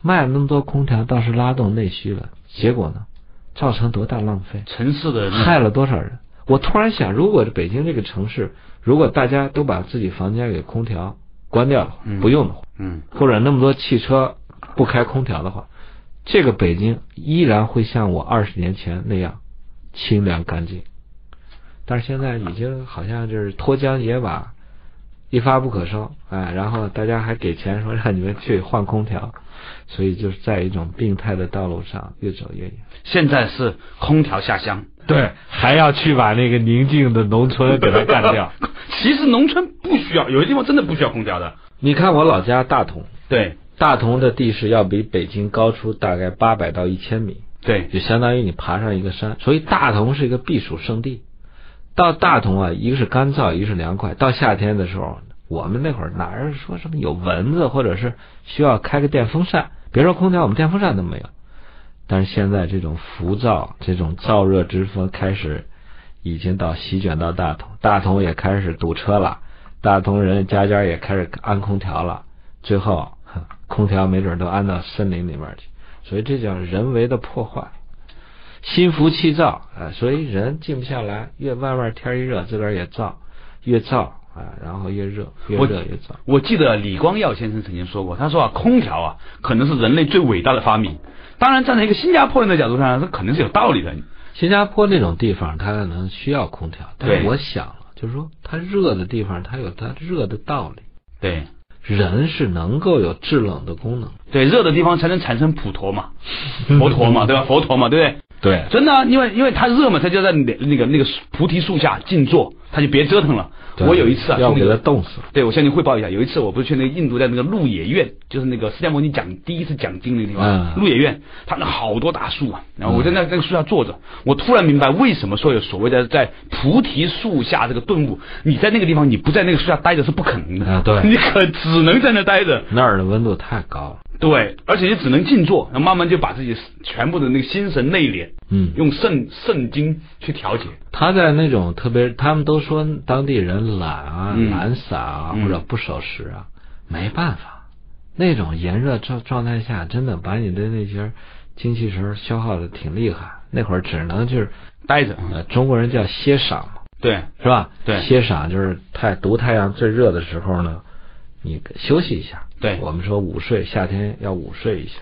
卖了那么多空调，倒是拉动内需了，结果呢，造成多大浪费？城市的害了多少人？我突然想，如果北京这个城市，如果大家都把自己房间给空调关掉了，不用的话，嗯，或者那么多汽车不开空调的话，这个北京依然会像我二十年前那样清凉干净。但是现在已经好像就是脱缰野马，一发不可收，哎，然后大家还给钱说让你们去换空调。所以就是在一种病态的道路上越走越远。现在是空调下乡，对，还要去把那个宁静的农村给它干掉。*laughs* 其实农村不需要，有些地方真的不需要空调的。你看我老家大同，对，大同的地势要比北京高出大概八百到一千米，对，就相当于你爬上一个山。所以大同是一个避暑胜地。到大同啊，一个是干燥，一个是凉快。到夏天的时候。我们那会儿哪儿说什么有蚊子，或者是需要开个电风扇？别说空调，我们电风扇都没有。但是现在这种浮躁、这种燥热之风开始已经到席卷到大同，大同也开始堵车了，大同人家家也开始安空调了。最后，空调没准都安到森林里面去。所以这叫人为的破坏，心浮气躁啊！所以人静不下来，越外面天一热，自个儿也燥，越燥。啊，然后越热，越热越燥。我记得李光耀先生曾经说过，他说啊，空调啊，可能是人类最伟大的发明。当然，站在一个新加坡人的角度上，这肯定是有道理的。新加坡那种地方，它可能需要空调，但是我想了，就是说，它热的地方，它有它热的道理。对，人是能够有制冷的功能。对，热的地方才能产生普陀嘛，*laughs* 佛陀嘛，对吧？佛陀嘛，对不对？对，真的，因为因为它热嘛，它就在那那个那个菩提树下静坐，他就别折腾了。我有一次啊，要给他冻死。对，我向你汇报一下，有一次我不是去那个印度，在那个鹿野苑，就是那个释迦牟尼讲第一次讲经那个地方，鹿野苑，他那好多大树啊，然后我在那那个树下坐着，我突然明白为什么说有所谓的在菩提树下这个顿悟，你在那个地方，你不在那个树下待着是不可能的，啊，对，*laughs* 你可只能在那待着，那儿的温度太高了。对，而且你只能静坐，然后慢慢就把自己全部的那个心神内敛，嗯，用圣圣经去调节。他在那种特别，他们都说当地人懒啊、懒散啊，或者不守时啊，没办法，那种炎热状状态下，真的把你的那些精气神消耗的挺厉害，那会儿只能就是待着，呃，中国人叫歇晌嘛，对，是吧？对。歇晌就是太毒太阳最热的时候呢，你休息一下。对。我们说午睡，夏天要午睡一下。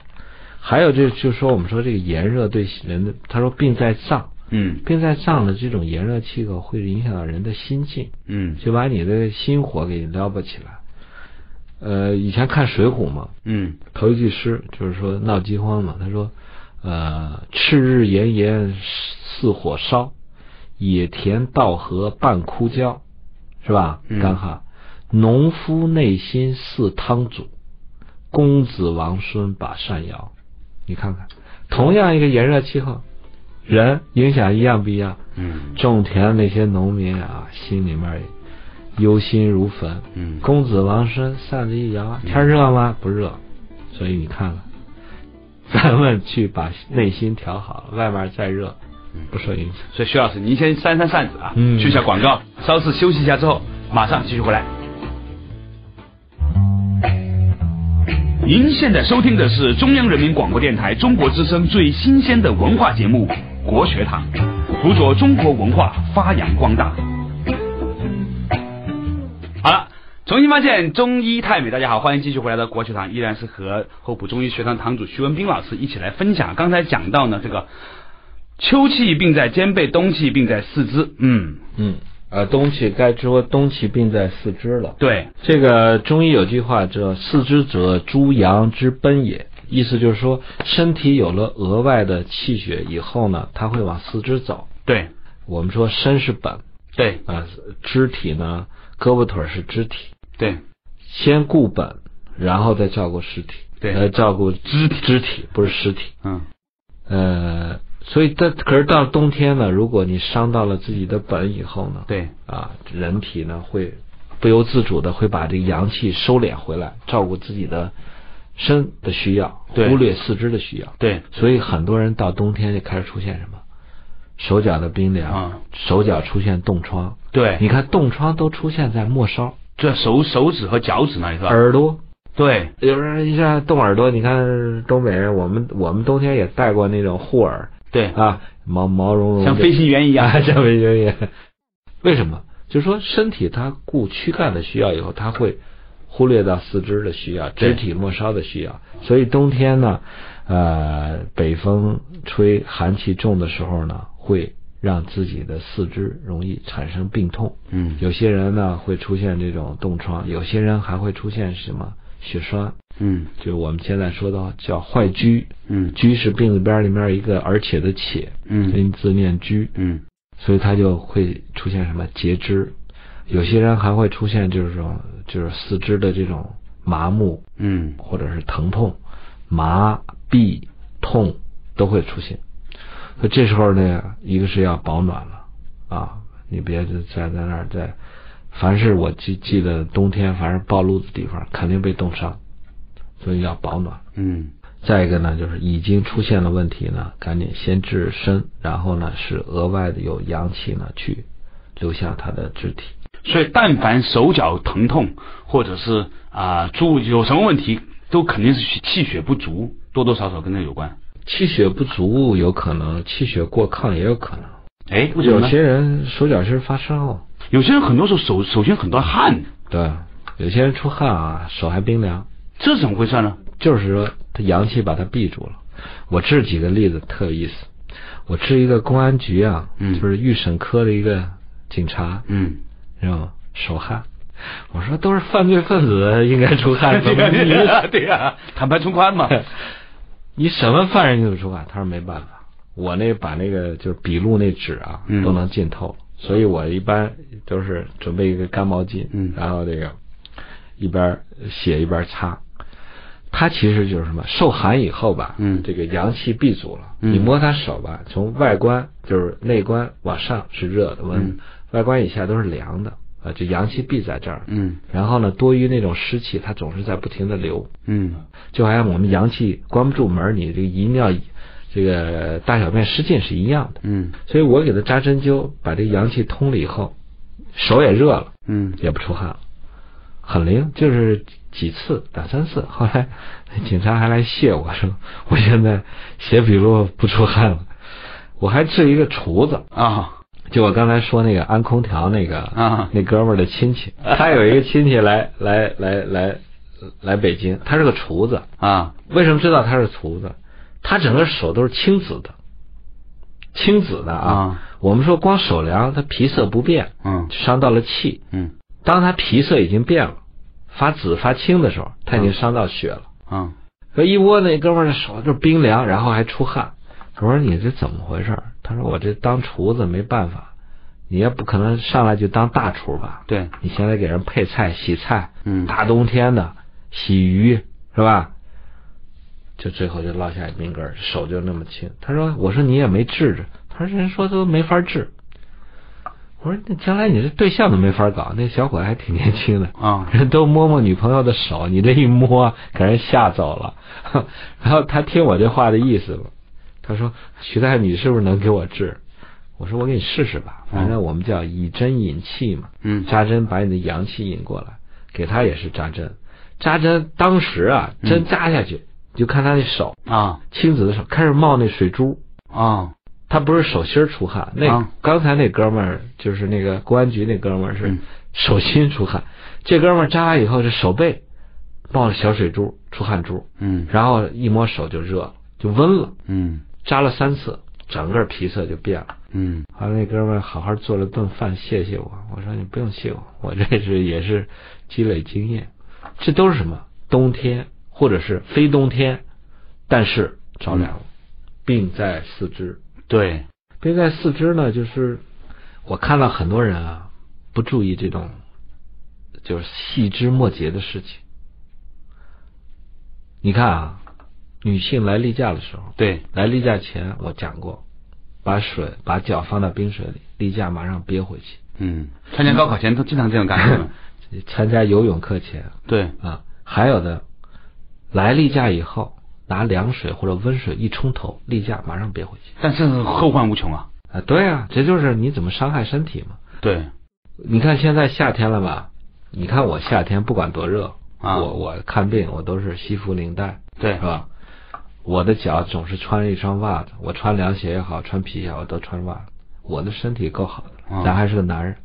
还有就就说我们说这个炎热对人的，他说病在脏，嗯。病在脏的这种炎热气候会影响到人的心境，嗯。就把你的心火给撩拨起来。呃，以前看《水浒》嘛，嗯。头一句诗就是说闹饥荒嘛，他说，呃，赤日炎炎似火烧，野田稻禾半枯焦，是吧？嗯。干旱，农夫内心似汤煮，公子王孙把扇摇。你看看，同样一个炎热气候，人影响一样不一样。嗯种田的那些农民啊，心里面忧心如焚。嗯公子王孙扇子一摇，天热吗？不热。所以你看看，*laughs* 咱们去把内心调好了，外面再热不受影响。所以徐老师，您先扇扇扇子啊，嗯去一下广告，稍事休息一下之后，马上继续回来。您现在收听的是中央人民广播电台中国之声最新鲜的文化节目《国学堂》，辅佐中国文化发扬光大。好了，重新发现中医太美，大家好，欢迎继续回来的国学堂，依然是和厚朴中医学堂堂主徐文斌老师一起来分享。刚才讲到呢，这个秋气病在肩背，冬气病在四肢。嗯，嗯，呃，冬气该说冬气病在四肢了。对，这个中医有句话叫“四肢者，诸阳之奔也”，意思就是说，身体有了额外的气血以后呢，它会往四肢走。对，我们说身是本。对，啊、肢体呢，胳膊腿是肢体，对，先固本，然后再照顾尸体，对。呃，照顾肢体，肢体不是尸体。嗯，呃，所以但可是到冬天呢，如果你伤到了自己的本以后呢，对，啊，人体呢会不由自主的会把这个阳气收敛回来，照顾自己的身的需要，对。忽略四肢的需要。对，所以很多人到冬天就开始出现什么，手脚的冰凉，啊。手脚出现冻疮。对，你看冻疮都出现在末梢、这手手指和脚趾那里是吧？耳朵。对，有人一下冻耳朵，你看东北人，我们我们冬天也戴过那种护耳对，啊，毛毛茸茸，像飞行员一样。啊，*laughs* 像飞行员。为什么？就是说身体它顾躯干的需要以后，它会忽略到四肢的需要、肢体末梢的需要。所以冬天呢，呃，北风吹寒气重的时候呢，会让自己的四肢容易产生病痛。嗯，有些人呢会出现这种冻疮，有些人还会出现什么血栓，嗯。就是我们现在说的叫坏疽。嗯。疽是病字边里面一个而且的且，嗯。因字念疽。嗯。所以它就会出现什么截肢，有些人还会出现就是说就是四肢的这种麻木嗯。或者是疼痛、麻痹痛都会出现。所以这时候呢，一个是要保暖了啊，你别再在那儿再，凡是我记记得冬天凡是暴露的地方，肯定被冻伤，所以要保暖。嗯再一个呢，就是已经出现了问题呢，赶紧先治身，然后呢是额外的有阳气呢去留下他的肢体。所以但凡手脚疼痛或者是啊诸有什么问题，都肯定是气血不足，多多少少跟这有关。气血不足有可能，气血过亢也有可能。哎？有些人手脚心发烧，有些人很多时候手手心很多汗，对，有些人出汗啊，手还冰凉，这是怎么回事呢？就是说他阳气把他闭住了。我治几个例子特有意思。我治一个公安局啊，嗯就是预审科的一个警察，嗯，知道吗？手汗。我说都是犯罪分子应该出汗，*laughs* 怎么你对呀坦白从宽嘛。*laughs* 你审问犯人你怎么出汗？他说没办法，我那把那个就是笔录那纸啊，嗯都能浸透，所以我一般都是准备一个干毛巾，嗯然后这个一边写一边擦。它其实就是什么？受寒以后吧，嗯这个阳气闭阻了。嗯你摸他手吧，从外观就是内观往上是热的温，嗯外观以下都是凉的啊，就阳气闭在这儿。嗯然后呢，多余那种湿气，它总是在不停的流。嗯就好像我们阳气关不住门，你这个遗尿、这个大小便失禁是一样的。嗯所以我给他扎针灸，把这个阳气通了以后，手也热了，嗯也不出汗了。很灵，就是几次两三次。*laughs* 后来警察还来谢我说，我现在写笔录不出汗了。我还治一个厨子啊，就我刚才说那个安空调那个啊，那哥们儿的亲戚，*laughs* 他有一个亲戚来来来来来北京，他是个厨子啊。为什么知道他是厨子？他整个手都是青紫的，青紫的啊。我们说光手凉，它皮色不变，嗯，伤到了气，嗯。当它皮色已经变了，发紫发青的时候，它已经伤到血了，嗯。说一摸那哥们儿的手就是冰凉，然后还出汗。我说你这怎么回事？他说我这当厨子没办法，你也不可能上来就当大厨吧？对，你现在给人配菜、洗菜，嗯，大冬天的洗鱼是吧？就最后就落下一冰根，手就那么轻。他说：“我说你也没治治。”他说：“人说都没法治。”我说：“那将来你这对象都没法搞。”那小伙子还挺年轻的啊，*laughs* 人都摸摸女朋友的手，你这一摸给人吓走了。*laughs* 然后他听我这话的意思了。他说：“徐大夫，你是不是能给我治？”我说：“我给你试试吧，反正我们叫以针引气嘛，嗯，扎针把你的阳气引过来，给他也是扎针。扎针当时啊，针扎下去，就看他那手啊，青紫的手开始冒那水珠啊，他不是手心出汗，那刚才那哥们儿就是那个公安局那哥们儿是手心出汗，这哥们儿扎完以后是手背冒了小水珠出汗珠，嗯，然后一摸手就热了就温了，嗯。”扎了三次，整个皮色就变了。嗯，后来那哥们儿好好做了顿饭，谢谢我。我说你不用谢我，我这是也是积累经验。这都是什么？冬天或者是非冬天，但是着凉了，病在四肢。对，病在四肢呢，就是我看到很多人啊，不注意这种就是细枝末节的事情。你看啊。女性来例假的时候，对，来例假前我讲过，把水把脚放到冰水里，例假马上憋回去。嗯，参加高考前都经常这样干。*laughs* 参加游泳课前，对啊，还有的来例假以后拿凉水或者温水一冲头，例假马上憋回去。但是后患无穷啊！啊，对啊，这就是你怎么伤害身体嘛。对，你看现在夏天了吧？你看我夏天不管多热，啊，我我看病我都是西服领带，对，是吧？我的脚总是穿着一双袜子，我穿凉鞋也好，穿皮鞋我都穿袜子。我的身体够好的，咱还是个男人。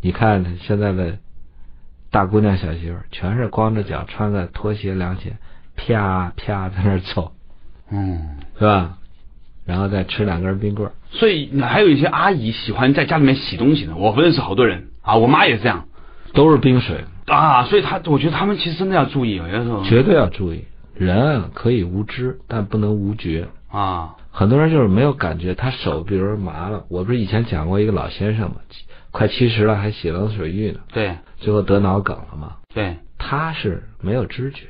你看现在的大姑娘小媳妇，全是光着脚，穿个拖鞋凉鞋，啪啪在那儿走，嗯，是吧？然后再吃两根冰棍。所以还有一些阿姨喜欢在家里面洗东西呢，我不认识好多人啊，我妈也是这样，都是冰水啊。所以她，我觉得他们其实真的要注意，有些时候绝对要注意。人可以无知，但不能无觉啊！很多人就是没有感觉，他手比如麻了。我不是以前讲过一个老先生嘛，快七十了还洗冷水浴呢，对，最后得脑梗了嘛。对，他是没有知觉，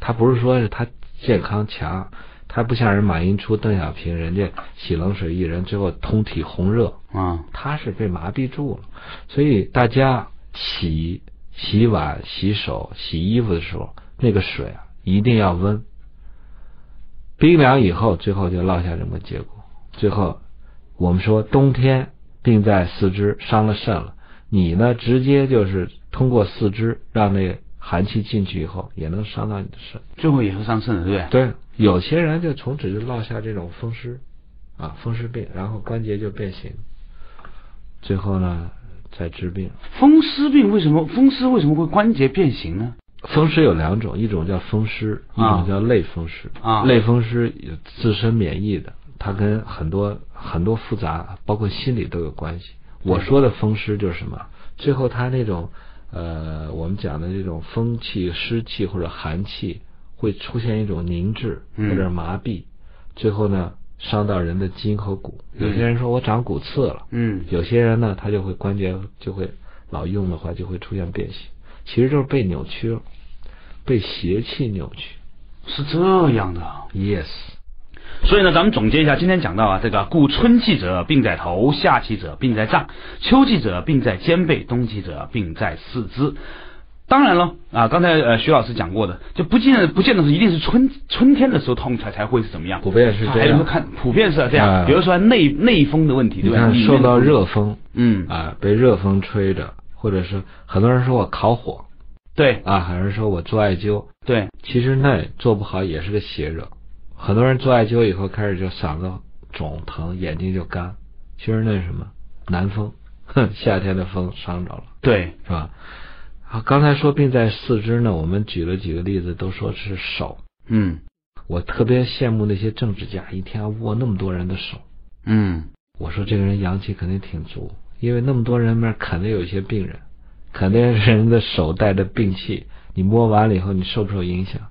他不是说是他健康强，他不像人马寅初、邓小平，人家洗冷水一人最后通体红热啊，他是被麻痹住了。所以大家洗洗碗、洗手、洗衣服的时候，那个水啊。一定要温，冰凉以后，最后就落下这么个结果。最后，我们说冬天病在四肢，伤了肾了。你呢，直接就是通过四肢让那寒气进去以后，也能伤到你的肾。最后也是伤肾的，对不对？对，有些人就从此就落下这种风湿啊，风湿病，然后关节就变形。最后呢，再治病。风湿病为什么风湿为什么会关节变形呢？风湿有两种，一种叫风湿，一种叫类风湿。啊，类风湿有自身免疫的，它跟很多很多复杂，包括心理都有关系。我说的风湿就是什么？最后他那种呃，我们讲的这种风气、湿气或者寒气会出现一种凝滞或者麻痹，最后呢伤到人的筋和骨。有些人说我长骨刺了，嗯，有些人呢他就会关节就会老用的话就会出现变形。其实就是被扭曲了，被邪气扭曲，是这样的。Yes。所以呢，咱们总结一下，今天讲到啊，这个故春季者病在头，夏季者病在脏，秋季者病在肩背，冬季者病在四肢。当然了啊，刚才呃徐老师讲过的，就不见不见得是一定是春春天的时候痛才才会是怎么样，普遍是这样。还有说看普遍是这样，比如说内内风的问题，对吧？受到热风，嗯啊，被热风吹着。或者是很多人说我烤火，对啊，还是说我做艾灸，对，其实那做不好也是个邪热。很多人做艾灸以后开始就嗓子肿疼，眼睛就干，其实那是什么？南风，哼，*laughs* 夏天的风伤着了，对，是吧？啊，刚才说病在四肢呢，我们举了几个例子，都说是手。嗯我特别羡慕那些政治家，一天要握那么多人的手。嗯，我说这个人阳气肯定挺足，因为那么多人面肯定有一些病人，肯定是人的手带着病气，你摸完了以后，你受不受影响？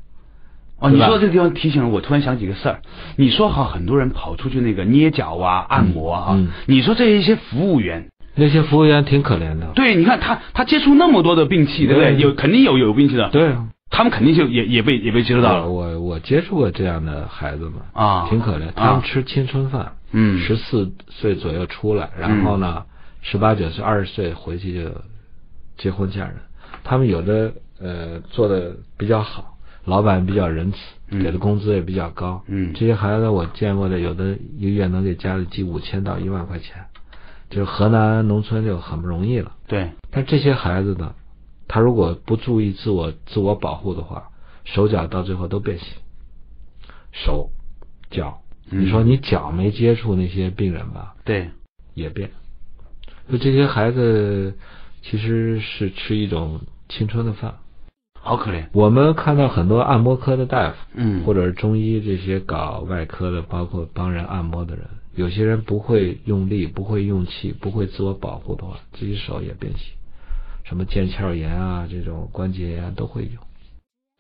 哦，你说这个地方提醒了我，突然想起个事儿。你说好，很多人跑出去那个捏脚啊、按摩啊，嗯你说这一些服务员，那些服务员挺可怜的。对，你看他他接触那么多的病气，对不对？有肯定有有病气的，对啊，他们肯定就也也被也被接触到了我我接触过这样的孩子们，啊，挺可怜。他们吃青春饭，嗯十四岁左右出来，然后呢，十八九岁、二十岁回去就结婚嫁人。他们有的呃做的比较好，老板比较仁慈，嗯给的工资也比较高。嗯这些孩子我见过的，有的一个月能给家里寄五千到一万块钱，就是河南农村就很不容易了。对，但这些孩子呢，他如果不注意自我自我保护的话，手脚到最后都变形。手、脚，嗯你说你脚没接触那些病人吧，对，也变。就这些孩子其实是吃一种青春的饭。好可怜，我们看到很多按摩科的大夫，嗯，或者是中医这些搞外科的，包括帮人按摩的人，有些人不会用力，不会用气，不会自我保护的话，自己手也变形，什么腱鞘炎啊，这种关节炎都会有。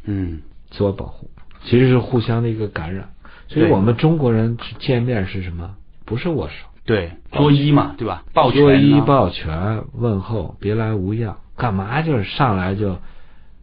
嗯，自我保护其实是互相的一个感染。所以我们中国人见面是什么？不是握手，对，作揖嘛，对吧？抱拳、作啊，揖抱拳问候，别来无恙。干嘛就是上来就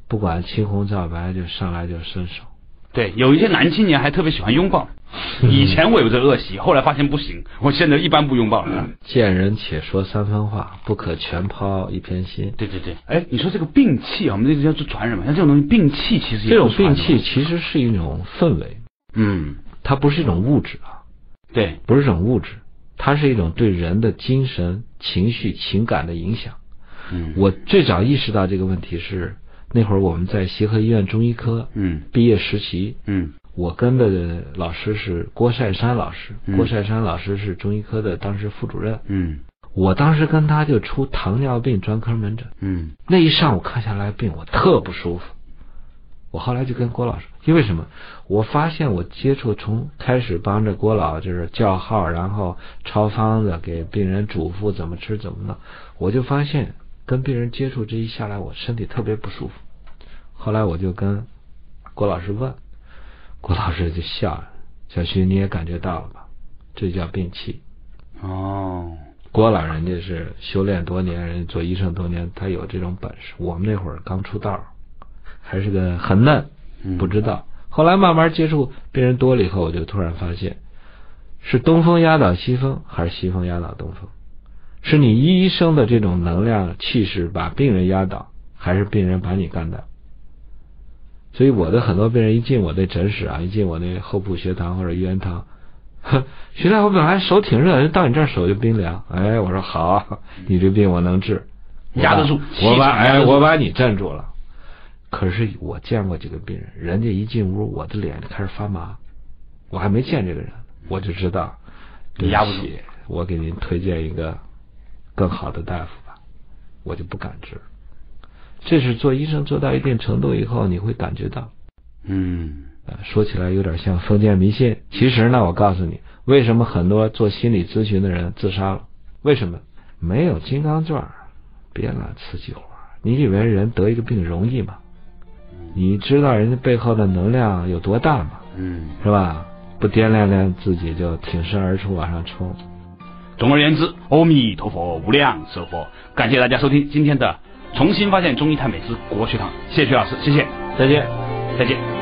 不管青红皂白，就上来就伸手。对，有一些男青年还特别喜欢拥抱。*laughs* 以前我有这恶习，后来发现不行，我现在一般不拥抱了。见人且说三分话，不可全抛一片心。对对对，哎，你说这个病气啊，我们这个叫做传染嘛，像这种东西，病气其实也这种病气，其实是一种氛围，嗯，它不是一种物质啊，对，不是一种物质，它是一种对人的精神、情绪、情感的影响。嗯，我最早意识到这个问题是那会儿我们在协和医院中医科嗯毕业实习，嗯我跟的老师是郭晒山老师，嗯郭晒山老师是中医科的当时副主任，嗯我当时跟他就出糖尿病专科门诊，嗯那一上午看下来病我特不舒服，我后来就跟郭老师，因为什么？我发现我接触从开始帮着郭老就是叫号，然后抄方子给病人嘱咐怎么吃怎么弄，我就发现跟病人接触这一下来，我身体特别不舒服。后来我就跟郭老师问，郭老师就笑了，小徐你也感觉到了吧？这叫病气。哦，郭老人家是修炼多年，人家做医生多年，他有这种本事。我们那会儿刚出道，还是个很嫩，嗯不知道。后来慢慢接触病人多了以后，我就突然发现，是东风压倒西风，还是西风压倒东风？是你医生的这种能量气势把病人压倒，还是病人把你干倒？所以我的很多病人一进我的诊室啊，一进我那后铺学堂或者医院堂，呵徐大夫本来手挺热，人到你这儿手就冰凉。哎，我说好，你这病我能治，压得住我把哎，我把你镇住了。可是我见过几个病人，人家一进屋，我的脸就开始发麻。我还没见这个人，我就知道，你压不起我给您推荐一个更好的大夫吧，我就不敢治。这是做医生做到一定程度以后，你会感觉到。嗯啊，说起来有点像封建迷信。其实呢，我告诉你，为什么很多做心理咨询的人自杀了？为什么？没有金刚钻，别揽瓷器活。你以为人得一个病容易吗？你知道人家背后的能量有多大吗？嗯，是吧？不掂量量自己就挺身而出往上冲。总而言之，阿弥陀佛，无量寿佛。感谢大家收听今天的《重新发现中医太美之国学堂》，谢谢徐老师，谢谢，再见。再见。